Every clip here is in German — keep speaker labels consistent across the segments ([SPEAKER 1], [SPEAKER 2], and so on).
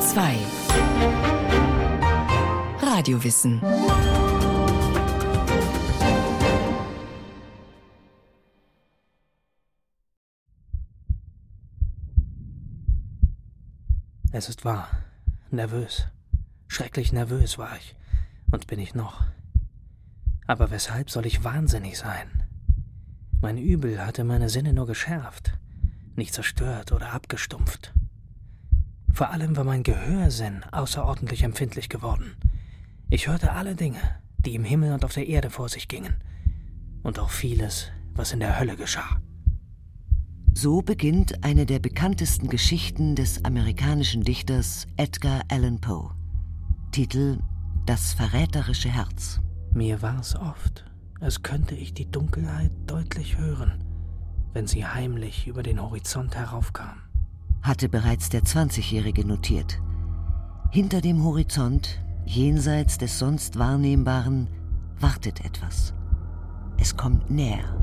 [SPEAKER 1] Bayern 2 Radiowissen
[SPEAKER 2] Es ist wahr. Nervös. Schrecklich nervös war ich. Und bin ich noch. Aber weshalb soll ich wahnsinnig sein? Mein Übel hatte meine Sinne nur geschärft, nicht zerstört oder abgestumpft. Vor allem war mein Gehörsinn außerordentlich empfindlich geworden. Ich hörte alle Dinge, die im Himmel und auf der Erde vor sich gingen, und auch vieles, was in der Hölle geschah.
[SPEAKER 3] So beginnt eine der bekanntesten Geschichten des amerikanischen Dichters Edgar Allan Poe. Titel Das verräterische Herz.
[SPEAKER 2] Mir war es oft, als könnte ich die Dunkelheit deutlich hören, wenn sie heimlich über den Horizont heraufkam.
[SPEAKER 3] Hatte bereits der 20-Jährige notiert. Hinter dem Horizont, jenseits des sonst Wahrnehmbaren, wartet etwas. Es kommt näher.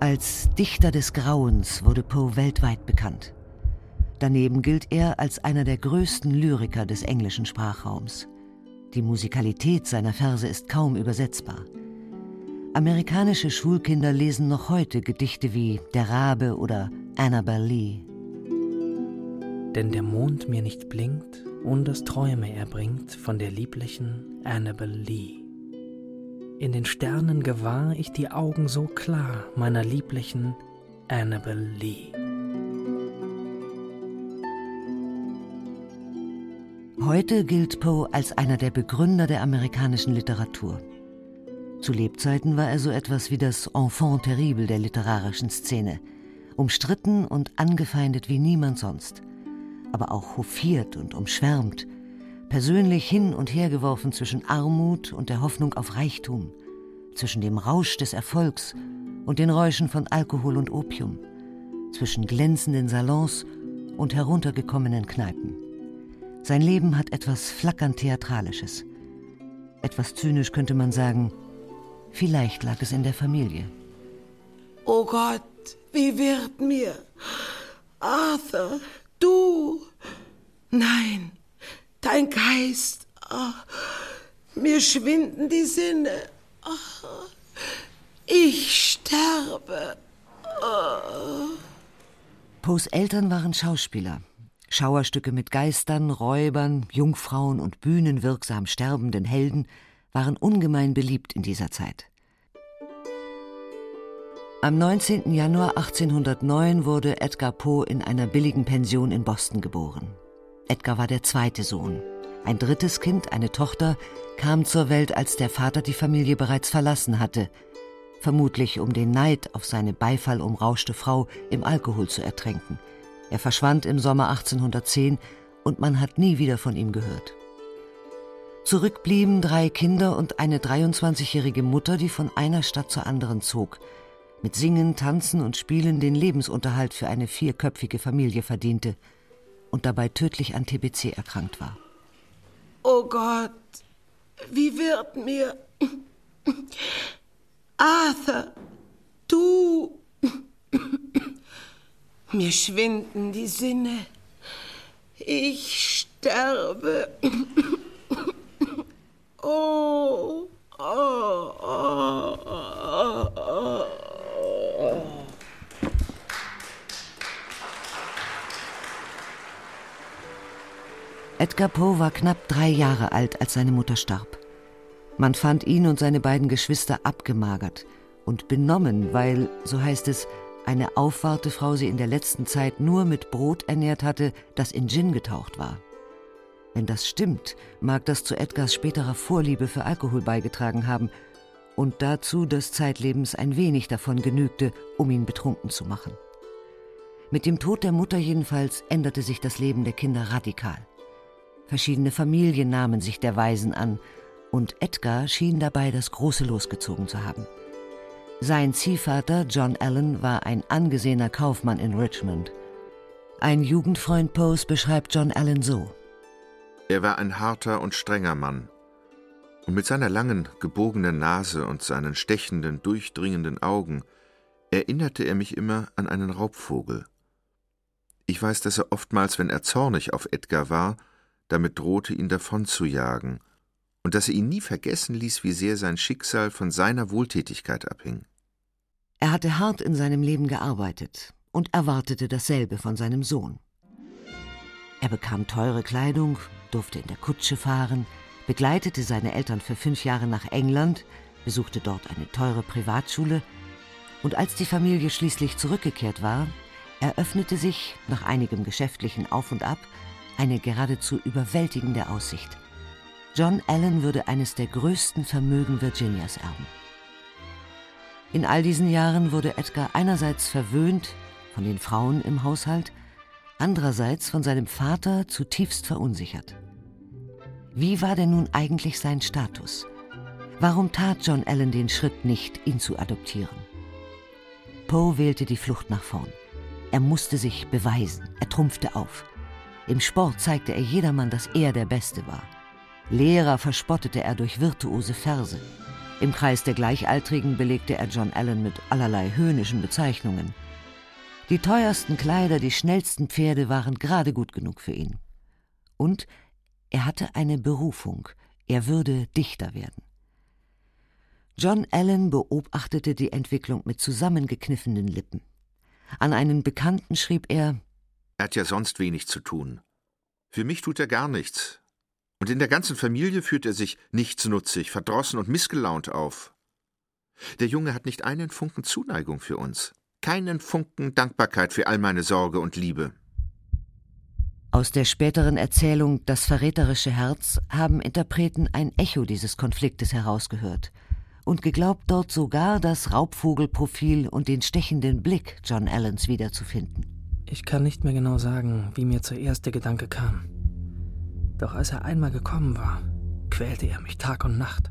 [SPEAKER 3] Als Dichter des Grauens wurde Poe weltweit bekannt. Daneben gilt er als einer der größten Lyriker des englischen Sprachraums. Die Musikalität seiner Verse ist kaum übersetzbar. Amerikanische Schulkinder lesen noch heute Gedichte wie Der Rabe oder Annabel Lee.
[SPEAKER 2] Denn der Mond mir nicht blinkt und das Träume erbringt von der lieblichen Annabel Lee. In den Sternen gewahr ich die Augen so klar meiner lieblichen Annabel Lee.
[SPEAKER 3] Heute gilt Poe als einer der Begründer der amerikanischen Literatur. Zu Lebzeiten war er so etwas wie das Enfant terrible der literarischen Szene, umstritten und angefeindet wie niemand sonst, aber auch hofiert und umschwärmt, persönlich hin und her geworfen zwischen Armut und der Hoffnung auf Reichtum, zwischen dem Rausch des Erfolgs und den Räuschen von Alkohol und Opium, zwischen glänzenden Salons und heruntergekommenen Kneipen. Sein Leben hat etwas flackernd Theatralisches. Etwas zynisch könnte man sagen, vielleicht lag es in der Familie.
[SPEAKER 4] Oh Gott, wie wird mir? Arthur, du? Nein, dein Geist. Oh, mir schwinden die Sinne. Oh, ich sterbe. Oh.
[SPEAKER 3] Poes Eltern waren Schauspieler. Schauerstücke mit Geistern, Räubern, Jungfrauen und bühnenwirksam sterbenden Helden waren ungemein beliebt in dieser Zeit. Am 19. Januar 1809 wurde Edgar Poe in einer billigen Pension in Boston geboren. Edgar war der zweite Sohn. Ein drittes Kind, eine Tochter, kam zur Welt, als der Vater die Familie bereits verlassen hatte, vermutlich um den Neid auf seine beifallumrauschte Frau im Alkohol zu ertränken. Er verschwand im Sommer 1810 und man hat nie wieder von ihm gehört. Zurück blieben drei Kinder und eine 23-jährige Mutter, die von einer Stadt zur anderen zog, mit Singen, Tanzen und Spielen den Lebensunterhalt für eine vierköpfige Familie verdiente und dabei tödlich an TBC erkrankt war.
[SPEAKER 4] Oh Gott, wie wird mir. Arthur, du. Mir schwinden die Sinne. Ich sterbe. Oh. Oh. Oh. Oh. oh.
[SPEAKER 3] Edgar Poe war knapp drei Jahre alt, als seine Mutter starb. Man fand ihn und seine beiden Geschwister abgemagert und benommen, weil, so heißt es, eine Aufwartefrau sie in der letzten Zeit nur mit Brot ernährt hatte, das in Gin getaucht war. Wenn das stimmt, mag das zu Edgars späterer Vorliebe für Alkohol beigetragen haben und dazu, dass zeitlebens ein wenig davon genügte, um ihn betrunken zu machen. Mit dem Tod der Mutter jedenfalls änderte sich das Leben der Kinder radikal. Verschiedene Familien nahmen sich der Waisen an, und Edgar schien dabei das große losgezogen zu haben. Sein Ziehvater John Allen war ein angesehener Kaufmann in Richmond. Ein Jugendfreund Poes beschreibt John Allen so.
[SPEAKER 5] Er war ein harter und strenger Mann. Und mit seiner langen, gebogenen Nase und seinen stechenden, durchdringenden Augen erinnerte er mich immer an einen Raubvogel. Ich weiß, dass er oftmals, wenn er zornig auf Edgar war, damit drohte, ihn davonzujagen, und dass er ihn nie vergessen ließ, wie sehr sein Schicksal von seiner Wohltätigkeit abhing.
[SPEAKER 3] Er hatte hart in seinem Leben gearbeitet und erwartete dasselbe von seinem Sohn. Er bekam teure Kleidung, durfte in der Kutsche fahren, begleitete seine Eltern für fünf Jahre nach England, besuchte dort eine teure Privatschule, und als die Familie schließlich zurückgekehrt war, eröffnete sich, nach einigem geschäftlichen Auf und Ab, eine geradezu überwältigende Aussicht. John Allen würde eines der größten Vermögen Virginias erben. In all diesen Jahren wurde Edgar einerseits verwöhnt von den Frauen im Haushalt, andererseits von seinem Vater zutiefst verunsichert. Wie war denn nun eigentlich sein Status? Warum tat John Allen den Schritt nicht, ihn zu adoptieren? Poe wählte die Flucht nach vorn. Er musste sich beweisen, er trumpfte auf. Im Sport zeigte er jedermann, dass er der Beste war. Lehrer verspottete er durch virtuose Verse. Im Kreis der Gleichaltrigen belegte er John Allen mit allerlei höhnischen Bezeichnungen. Die teuersten Kleider, die schnellsten Pferde waren gerade gut genug für ihn. Und er hatte eine Berufung, er würde Dichter werden. John Allen beobachtete die Entwicklung mit zusammengekniffenen Lippen. An einen Bekannten schrieb er
[SPEAKER 5] Er hat ja sonst wenig zu tun. Für mich tut er gar nichts. Und in der ganzen Familie führt er sich nichtsnutzig, verdrossen und missgelaunt auf. Der Junge hat nicht einen Funken Zuneigung für uns, keinen Funken Dankbarkeit für all meine Sorge und Liebe.
[SPEAKER 3] Aus der späteren Erzählung Das verräterische Herz haben Interpreten ein Echo dieses Konfliktes herausgehört und geglaubt dort sogar das Raubvogelprofil und den stechenden Blick John Allens wiederzufinden.
[SPEAKER 2] Ich kann nicht mehr genau sagen, wie mir zuerst der Gedanke kam. Doch als er einmal gekommen war, quälte er mich Tag und Nacht.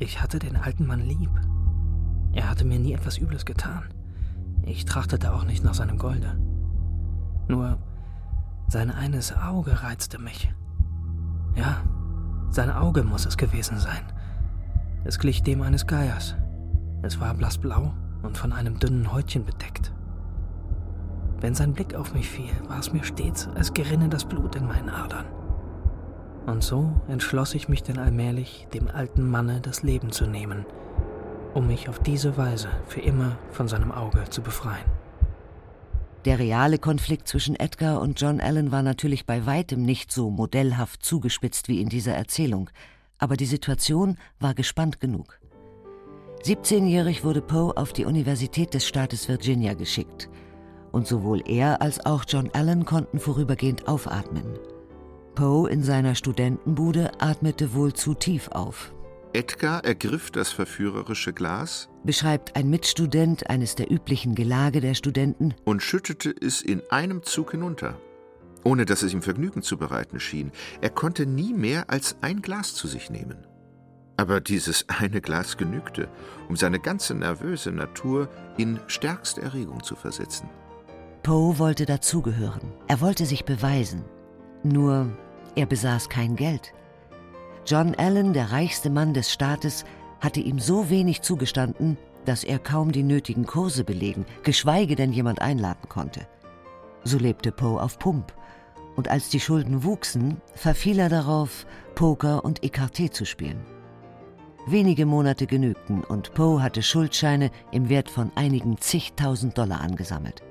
[SPEAKER 2] Ich hatte den alten Mann lieb. Er hatte mir nie etwas Übles getan. Ich trachtete auch nicht nach seinem Golde. Nur sein eines Auge reizte mich. Ja, sein Auge muss es gewesen sein. Es glich dem eines Geiers. Es war blassblau und von einem dünnen Häutchen bedeckt. Wenn sein Blick auf mich fiel, war es mir stets, als gerinne das Blut in meinen Adern. Und so entschloss ich mich denn allmählich, dem alten Manne das Leben zu nehmen, um mich auf diese Weise für immer von seinem Auge zu befreien.
[SPEAKER 3] Der reale Konflikt zwischen Edgar und John Allen war natürlich bei weitem nicht so modellhaft zugespitzt wie in dieser Erzählung, aber die Situation war gespannt genug. 17-jährig wurde Poe auf die Universität des Staates Virginia geschickt, und sowohl er als auch John Allen konnten vorübergehend aufatmen. Poe in seiner Studentenbude atmete wohl zu tief auf.
[SPEAKER 5] Edgar ergriff das verführerische Glas,
[SPEAKER 3] beschreibt ein Mitstudent eines der üblichen Gelage der Studenten,
[SPEAKER 5] und schüttete es in einem Zug hinunter, ohne dass es ihm Vergnügen zu bereiten schien. Er konnte nie mehr als ein Glas zu sich nehmen. Aber dieses eine Glas genügte, um seine ganze nervöse Natur in stärkste Erregung zu versetzen.
[SPEAKER 3] Poe wollte dazugehören. Er wollte sich beweisen. Nur er besaß kein Geld. John Allen, der reichste Mann des Staates, hatte ihm so wenig zugestanden, dass er kaum die nötigen Kurse belegen, geschweige denn jemand einladen konnte. So lebte Poe auf Pump, und als die Schulden wuchsen, verfiel er darauf, Poker und Ecarté zu spielen. Wenige Monate genügten und Poe hatte Schuldscheine im Wert von einigen zigtausend Dollar angesammelt.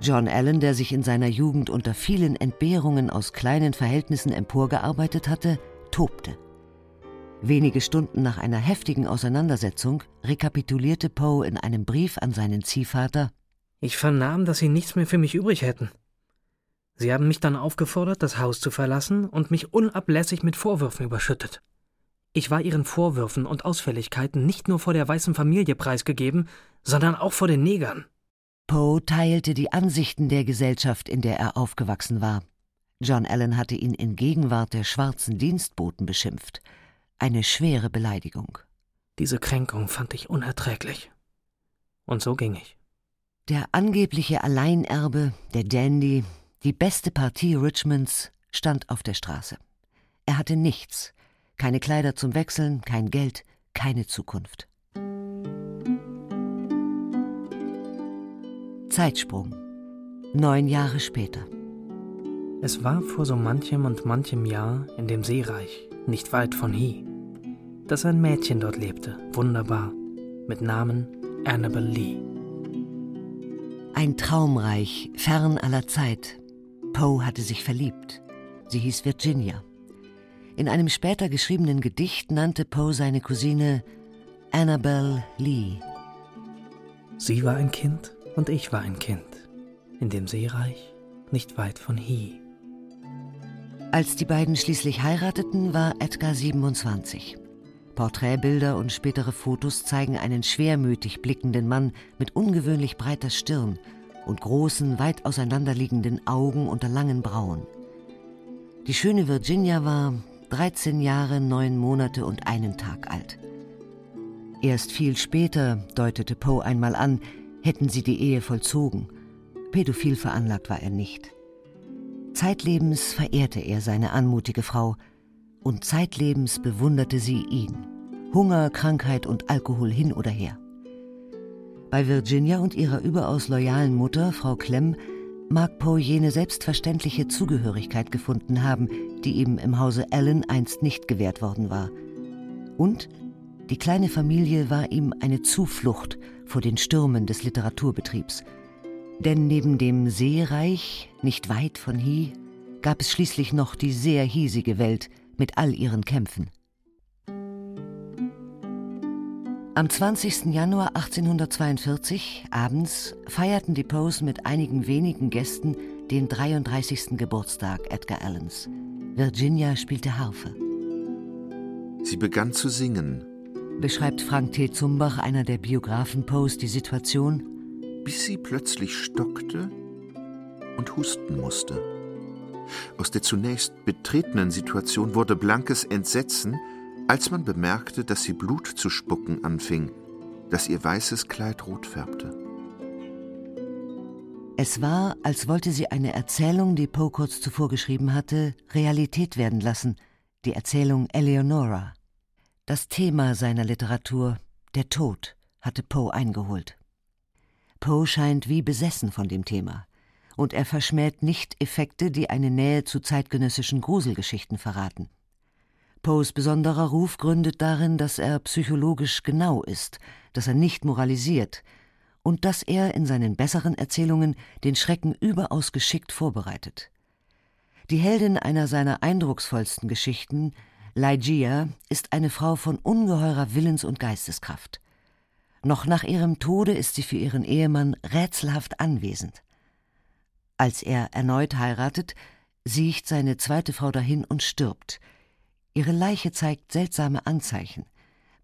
[SPEAKER 3] John Allen, der sich in seiner Jugend unter vielen Entbehrungen aus kleinen Verhältnissen emporgearbeitet hatte, tobte. Wenige Stunden nach einer heftigen Auseinandersetzung rekapitulierte Poe in einem Brief an seinen Ziehvater
[SPEAKER 2] Ich vernahm, dass Sie nichts mehr für mich übrig hätten. Sie haben mich dann aufgefordert, das Haus zu verlassen und mich unablässig mit Vorwürfen überschüttet. Ich war Ihren Vorwürfen und Ausfälligkeiten nicht nur vor der weißen Familie preisgegeben, sondern auch vor den Negern.
[SPEAKER 3] Poe teilte die Ansichten der Gesellschaft, in der er aufgewachsen war. John Allen hatte ihn in Gegenwart der schwarzen Dienstboten beschimpft. Eine schwere Beleidigung.
[SPEAKER 2] Diese Kränkung fand ich unerträglich. Und so ging ich.
[SPEAKER 3] Der angebliche Alleinerbe, der Dandy, die beste Partie Richmonds, stand auf der Straße. Er hatte nichts, keine Kleider zum Wechseln, kein Geld, keine Zukunft. Zeitsprung. neun Jahre später.
[SPEAKER 2] Es war vor so manchem und manchem Jahr in dem Seereich, nicht weit von Hie, dass ein Mädchen dort lebte, wunderbar, mit Namen Annabel Lee.
[SPEAKER 3] Ein Traumreich, fern aller Zeit. Poe hatte sich verliebt. Sie hieß Virginia. In einem später geschriebenen Gedicht nannte Poe seine Cousine Annabel Lee.
[SPEAKER 2] Sie war ein Kind und ich war ein Kind. In dem Seereich, nicht weit von Hie.
[SPEAKER 3] Als die beiden schließlich heirateten, war Edgar 27. Porträtbilder und spätere Fotos zeigen einen schwermütig blickenden Mann mit ungewöhnlich breiter Stirn und großen, weit auseinanderliegenden Augen unter langen Brauen. Die schöne Virginia war 13 Jahre, neun Monate und einen Tag alt. Erst viel später, deutete Poe einmal an, hätten sie die Ehe vollzogen. Pädophil veranlagt war er nicht. Zeitlebens verehrte er seine anmutige Frau und zeitlebens bewunderte sie ihn. Hunger, Krankheit und Alkohol hin oder her. Bei Virginia und ihrer überaus loyalen Mutter, Frau Clem, mag Poe jene selbstverständliche Zugehörigkeit gefunden haben, die ihm im Hause Allen einst nicht gewährt worden war. Und die kleine Familie war ihm eine Zuflucht vor den Stürmen des Literaturbetriebs – denn neben dem Seereich, nicht weit von Hie, gab es schließlich noch die sehr hiesige Welt mit all ihren Kämpfen. Am 20. Januar 1842, abends, feierten die Poes mit einigen wenigen Gästen den 33. Geburtstag Edgar Allens. Virginia spielte Harfe.
[SPEAKER 5] Sie begann zu singen,
[SPEAKER 3] beschreibt Frank T. Zumbach, einer der Biografen Poes, die Situation
[SPEAKER 5] bis sie plötzlich stockte und husten musste. Aus der zunächst betretenen Situation wurde blankes Entsetzen, als man bemerkte, dass sie Blut zu spucken anfing, dass ihr weißes Kleid rot färbte.
[SPEAKER 3] Es war, als wollte sie eine Erzählung, die Poe kurz zuvor geschrieben hatte, Realität werden lassen, die Erzählung Eleonora. Das Thema seiner Literatur, der Tod, hatte Poe eingeholt. Poe scheint wie besessen von dem Thema. Und er verschmäht nicht Effekte, die eine Nähe zu zeitgenössischen Gruselgeschichten verraten. Poes besonderer Ruf gründet darin, dass er psychologisch genau ist, dass er nicht moralisiert und dass er in seinen besseren Erzählungen den Schrecken überaus geschickt vorbereitet. Die Heldin einer seiner eindrucksvollsten Geschichten, Ligeia, ist eine Frau von ungeheurer Willens- und Geisteskraft. Noch nach ihrem Tode ist sie für ihren Ehemann rätselhaft anwesend. Als er erneut heiratet, siecht seine zweite Frau dahin und stirbt. Ihre Leiche zeigt seltsame Anzeichen.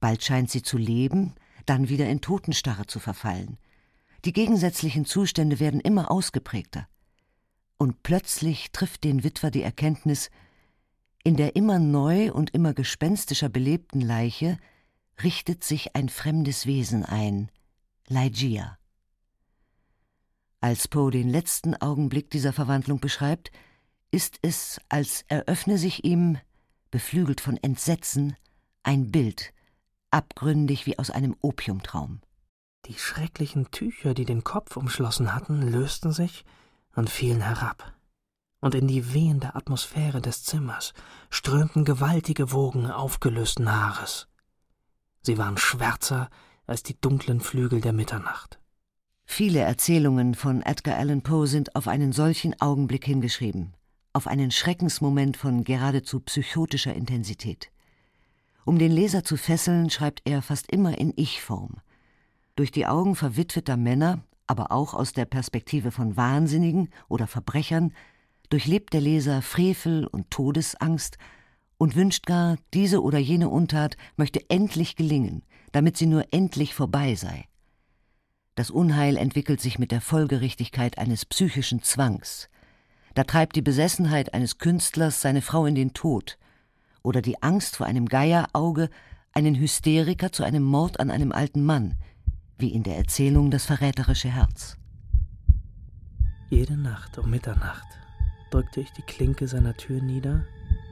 [SPEAKER 3] Bald scheint sie zu leben, dann wieder in Totenstarre zu verfallen. Die gegensätzlichen Zustände werden immer ausgeprägter. Und plötzlich trifft den Witwer die Erkenntnis, in der immer neu und immer gespenstischer belebten Leiche richtet sich ein fremdes Wesen ein, Ligeia. Als Poe den letzten Augenblick dieser Verwandlung beschreibt, ist es, als eröffne sich ihm, beflügelt von Entsetzen, ein Bild, abgründig wie aus einem Opiumtraum.
[SPEAKER 2] Die schrecklichen Tücher, die den Kopf umschlossen hatten, lösten sich und fielen herab. Und in die wehende Atmosphäre des Zimmers strömten gewaltige Wogen aufgelösten Haares. Sie waren schwärzer als die dunklen Flügel der Mitternacht.
[SPEAKER 3] Viele Erzählungen von Edgar Allan Poe sind auf einen solchen Augenblick hingeschrieben, auf einen Schreckensmoment von geradezu psychotischer Intensität. Um den Leser zu fesseln, schreibt er fast immer in Ich-Form. Durch die Augen verwitweter Männer, aber auch aus der Perspektive von Wahnsinnigen oder Verbrechern, durchlebt der Leser Frevel und Todesangst und wünscht gar, diese oder jene Untat möchte endlich gelingen, damit sie nur endlich vorbei sei. Das Unheil entwickelt sich mit der Folgerichtigkeit eines psychischen Zwangs. Da treibt die Besessenheit eines Künstlers seine Frau in den Tod oder die Angst vor einem Geierauge einen Hysteriker zu einem Mord an einem alten Mann, wie in der Erzählung Das verräterische Herz.
[SPEAKER 2] Jede Nacht um Mitternacht drückte ich die Klinke seiner Tür nieder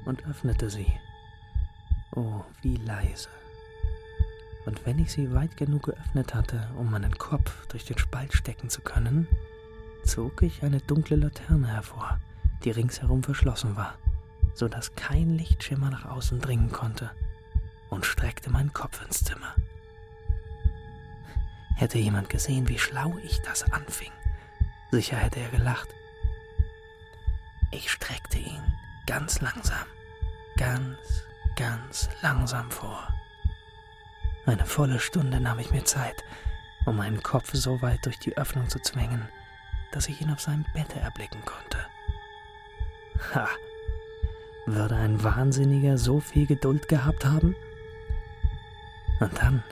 [SPEAKER 2] und öffnete sie. Oh, wie leise. Und wenn ich sie weit genug geöffnet hatte, um meinen Kopf durch den Spalt stecken zu können, zog ich eine dunkle Laterne hervor, die ringsherum verschlossen war, so dass kein Lichtschimmer nach außen dringen konnte, und streckte meinen Kopf ins Zimmer. Hätte jemand gesehen, wie schlau ich das anfing, sicher hätte er gelacht. Ich streckte ihn ganz langsam, ganz, ganz langsam vor. Eine volle Stunde nahm ich mir Zeit, um meinen Kopf so weit durch die Öffnung zu zwängen, dass ich ihn auf seinem Bette erblicken konnte. Ha! Würde ein Wahnsinniger so viel Geduld gehabt haben? Und dann,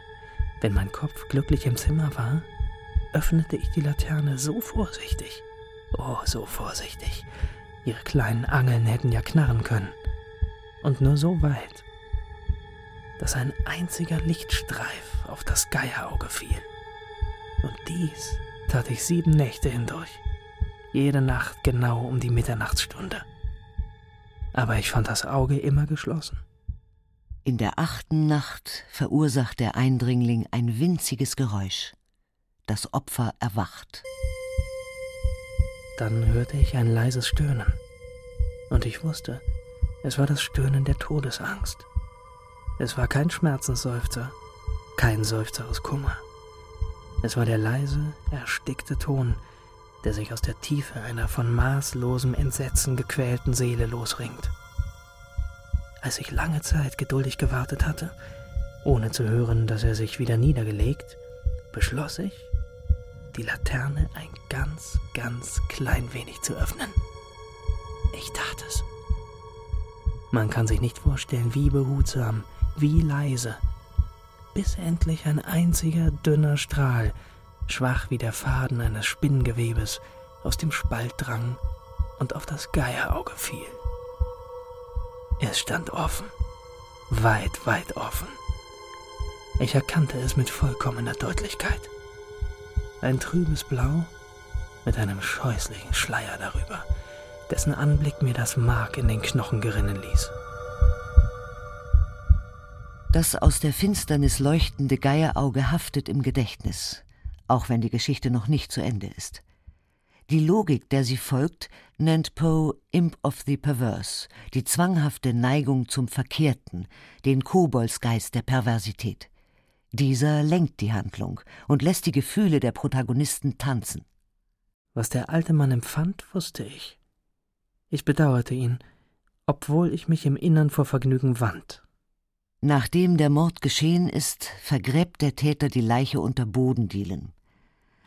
[SPEAKER 2] wenn mein Kopf glücklich im Zimmer war, öffnete ich die Laterne so vorsichtig, oh so vorsichtig, ihre kleinen Angeln hätten ja knarren können, und nur so weit, dass ein einziger Lichtstreif auf das Geierauge fiel. Und dies tat ich sieben Nächte hindurch, jede Nacht genau um die Mitternachtsstunde. Aber ich fand das Auge immer geschlossen.
[SPEAKER 3] In der achten Nacht verursacht der Eindringling ein winziges Geräusch. Das Opfer erwacht.
[SPEAKER 2] Dann hörte ich ein leises Stöhnen. Und ich wusste, es war das Stöhnen der Todesangst. Es war kein Schmerzensseufzer, kein Seufzer aus Kummer. Es war der leise, erstickte Ton, der sich aus der Tiefe einer von maßlosem Entsetzen gequälten Seele losringt. Als ich lange Zeit geduldig gewartet hatte, ohne zu hören, dass er sich wieder niedergelegt, beschloss ich, die Laterne ein ganz, ganz klein wenig zu öffnen. Ich tat es. Man kann sich nicht vorstellen, wie behutsam, wie leise, bis endlich ein einziger dünner Strahl, schwach wie der Faden eines Spinngewebes, aus dem Spalt drang und auf das Geierauge fiel. Es stand offen, weit, weit offen. Ich erkannte es mit vollkommener Deutlichkeit. Ein trübes Blau mit einem scheußlichen Schleier darüber, dessen Anblick mir das Mark in den Knochen gerinnen ließ.
[SPEAKER 3] Das aus der Finsternis leuchtende Geierauge haftet im Gedächtnis, auch wenn die Geschichte noch nicht zu Ende ist. Die Logik, der sie folgt, nennt Poe Imp of the Perverse, die zwanghafte Neigung zum Verkehrten, den Koboldsgeist der Perversität. Dieser lenkt die Handlung und lässt die Gefühle der Protagonisten tanzen.
[SPEAKER 2] Was der alte Mann empfand, wusste ich. Ich bedauerte ihn, obwohl ich mich im Innern vor Vergnügen wand.
[SPEAKER 3] Nachdem der Mord geschehen ist, vergräbt der Täter die Leiche unter Bodendielen.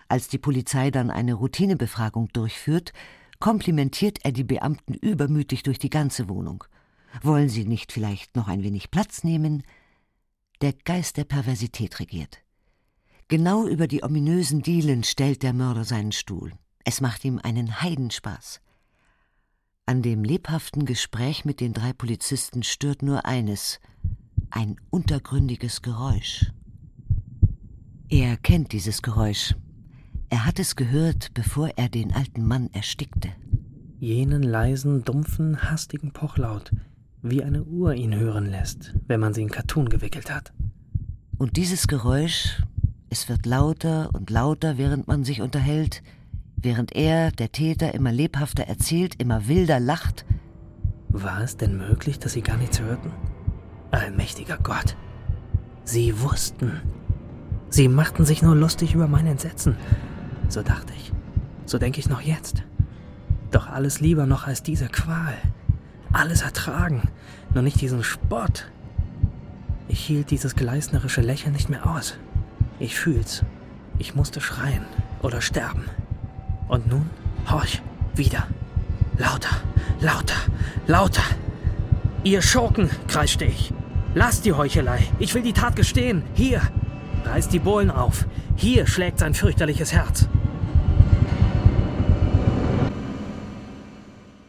[SPEAKER 3] Als die Polizei dann eine Routinebefragung durchführt, komplimentiert er die Beamten übermütig durch die ganze Wohnung. Wollen Sie nicht vielleicht noch ein wenig Platz nehmen? Der Geist der Perversität regiert. Genau über die ominösen Dielen stellt der Mörder seinen Stuhl. Es macht ihm einen Heidenspaß. An dem lebhaften Gespräch mit den drei Polizisten stört nur eines ein untergründiges Geräusch. Er kennt dieses Geräusch, er hat es gehört, bevor er den alten Mann erstickte.
[SPEAKER 2] Jenen leisen, dumpfen, hastigen Pochlaut, wie eine Uhr ihn hören lässt, wenn man sie in Kattun gewickelt hat.
[SPEAKER 3] Und dieses Geräusch, es wird lauter und lauter, während man sich unterhält, während er, der Täter, immer lebhafter erzählt, immer wilder lacht.
[SPEAKER 2] War es denn möglich, dass sie gar nichts hörten? Allmächtiger Gott. Sie wussten. Sie machten sich nur lustig über mein Entsetzen. So dachte ich. So denke ich noch jetzt. Doch alles lieber noch als diese Qual. Alles ertragen, nur nicht diesen Spott. Ich hielt dieses gleisnerische Lächeln nicht mehr aus. Ich fühl's. Ich musste schreien oder sterben. Und nun, horch, wieder. Lauter, lauter, lauter. Ihr Schurken, kreischte ich. Lasst die Heuchelei. Ich will die Tat gestehen. Hier. Reißt die Bohlen auf. Hier schlägt sein fürchterliches Herz.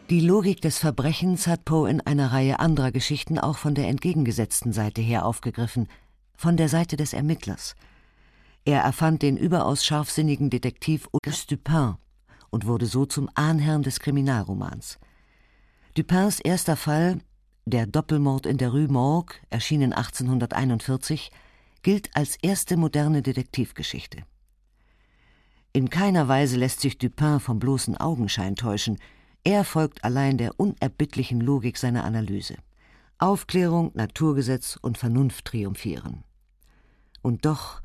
[SPEAKER 3] Die Logik des Verbrechens hat Poe in einer Reihe anderer Geschichten auch von der entgegengesetzten Seite her aufgegriffen, von der Seite des Ermittlers. Er erfand den überaus scharfsinnigen Detektiv Auguste Dupin und wurde so zum Ahnherrn des Kriminalromans. Dupins erster Fall, der Doppelmord in der Rue Morgue, erschienen 1841, gilt als erste moderne Detektivgeschichte. In keiner Weise lässt sich Dupin vom bloßen Augenschein täuschen. Er folgt allein der unerbittlichen Logik seiner Analyse. Aufklärung, Naturgesetz und Vernunft triumphieren. Und doch,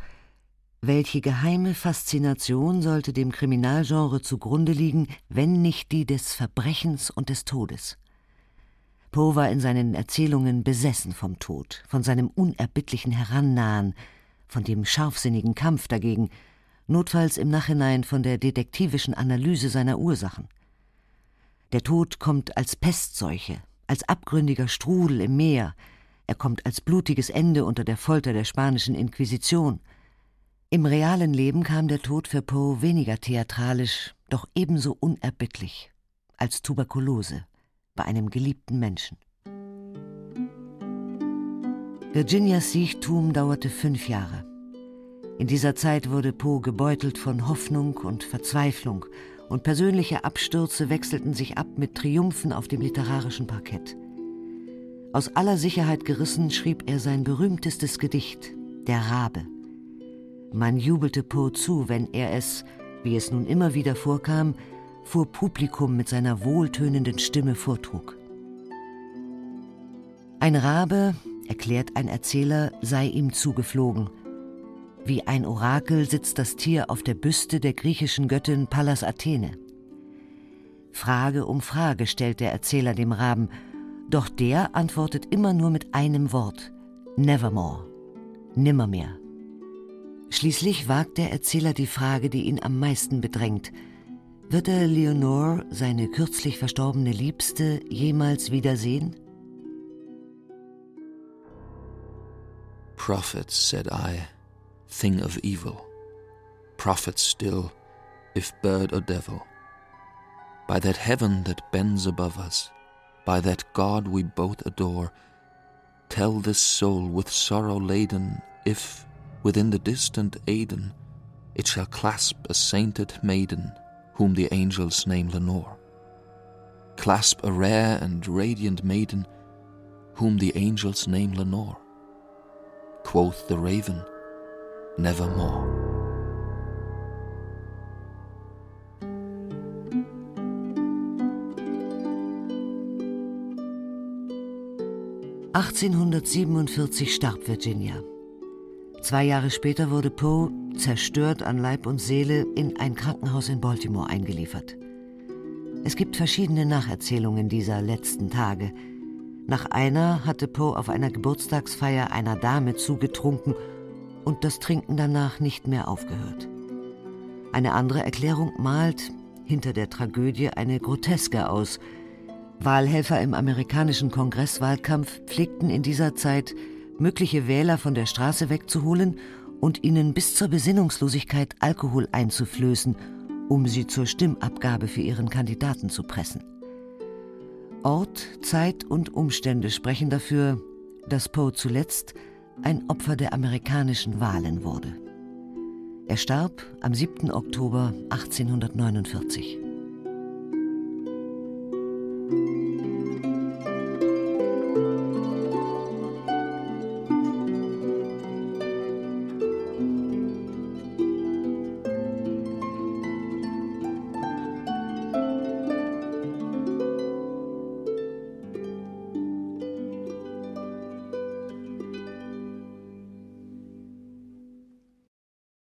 [SPEAKER 3] welche geheime Faszination sollte dem Kriminalgenre zugrunde liegen, wenn nicht die des Verbrechens und des Todes? Poe war in seinen Erzählungen besessen vom Tod, von seinem unerbittlichen Herannahen, von dem scharfsinnigen Kampf dagegen, notfalls im Nachhinein von der detektivischen Analyse seiner Ursachen. Der Tod kommt als Pestseuche, als abgründiger Strudel im Meer, er kommt als blutiges Ende unter der Folter der spanischen Inquisition. Im realen Leben kam der Tod für Poe weniger theatralisch, doch ebenso unerbittlich als Tuberkulose bei einem geliebten Menschen. Virginias Siechtum dauerte fünf Jahre. In dieser Zeit wurde Poe gebeutelt von Hoffnung und Verzweiflung, und persönliche Abstürze wechselten sich ab mit Triumphen auf dem literarischen Parkett. Aus aller Sicherheit gerissen schrieb er sein berühmtestes Gedicht, Der Rabe. Man jubelte Poe zu, wenn er es, wie es nun immer wieder vorkam, vor Publikum mit seiner wohltönenden Stimme vortrug. Ein Rabe, erklärt ein Erzähler, sei ihm zugeflogen. Wie ein Orakel sitzt das Tier auf der Büste der griechischen Göttin Pallas Athene. Frage um Frage stellt der Erzähler dem Raben, doch der antwortet immer nur mit einem Wort: Nevermore, nimmermehr. Schließlich wagt der Erzähler die Frage, die ihn am meisten bedrängt: wird er Leonore, seine kürzlich verstorbene Liebste, jemals wiedersehen?
[SPEAKER 1] Prophet, said I, thing of evil, prophet still, if bird or devil. By that heaven that bends above us, by that God we both adore, tell this soul with sorrow laden if, within the distant Aidenn, it shall clasp a sainted maiden whom the angels name Lenore. Clasp a rare and radiant maiden, whom the angels name Lenore. Quoth the raven, Nevermore.
[SPEAKER 3] (1847) starb Virginia. Zwei Jahre später wurde Poe, zerstört an Leib und Seele, in ein Krankenhaus in Baltimore eingeliefert. Es gibt verschiedene Nacherzählungen dieser letzten Tage. Nach einer hatte Poe auf einer Geburtstagsfeier einer Dame zugetrunken und das Trinken danach nicht mehr aufgehört. Eine andere Erklärung malt hinter der Tragödie eine Groteske aus. Wahlhelfer im amerikanischen Kongresswahlkampf pflegten in dieser Zeit mögliche Wähler von der Straße wegzuholen und ihnen bis zur Besinnungslosigkeit Alkohol einzuflößen, um sie zur Stimmabgabe für ihren Kandidaten zu pressen. Ort, Zeit und Umstände sprechen dafür, dass Poe zuletzt ein Opfer der amerikanischen Wahlen wurde. Er starb am 7. Oktober 1849.